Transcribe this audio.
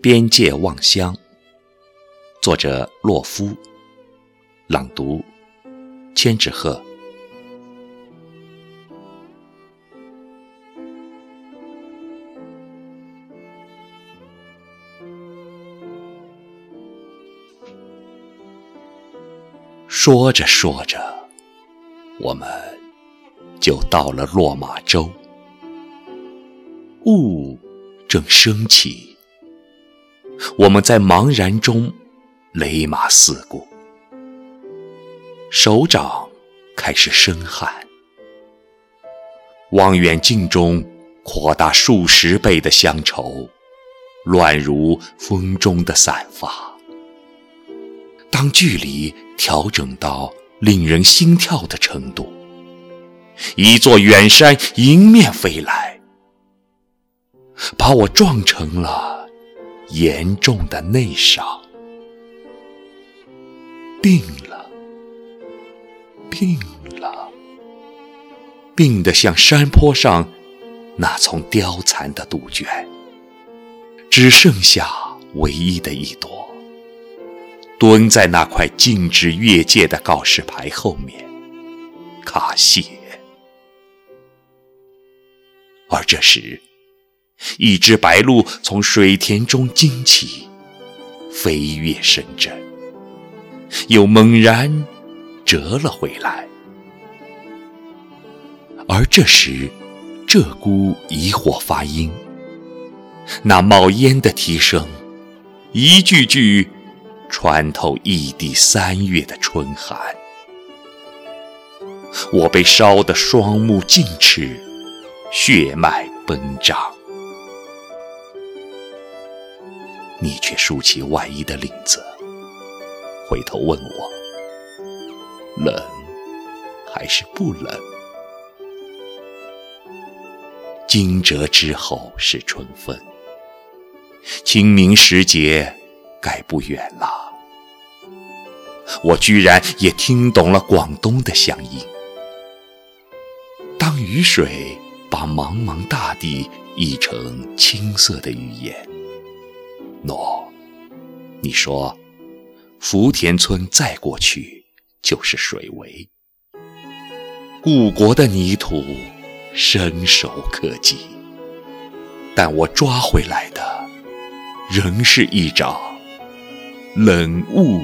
边界望乡，作者洛夫，朗读千纸鹤。说着说着，我们就到了落马洲。雾正升起，我们在茫然中雷马四顾，手掌开始生汗。望远镜中扩大数十倍的乡愁，乱如风中的散发。当距离调整到令人心跳的程度，一座远山迎面飞来。把我撞成了严重的内伤，病了，病了，病得像山坡上那丛凋残的杜鹃，只剩下唯一的一朵，蹲在那块禁止越界的告示牌后面，卡谢。而这时。一只白鹭从水田中惊起，飞越深圳，又猛然折了回来。而这时，鹧鸪疑惑发音，那冒烟的啼声，一句句穿透异地三月的春寒。我被烧得双目尽赤，血脉奔张。你却竖起外衣的领子，回头问我：冷还是不冷？惊蛰之后是春分，清明时节该不远了。我居然也听懂了广东的乡音。当雨水把茫茫大地译成青色的语言。喏，你说，福田村再过去就是水围，故国的泥土伸手可及，但我抓回来的，仍是一掌冷雾。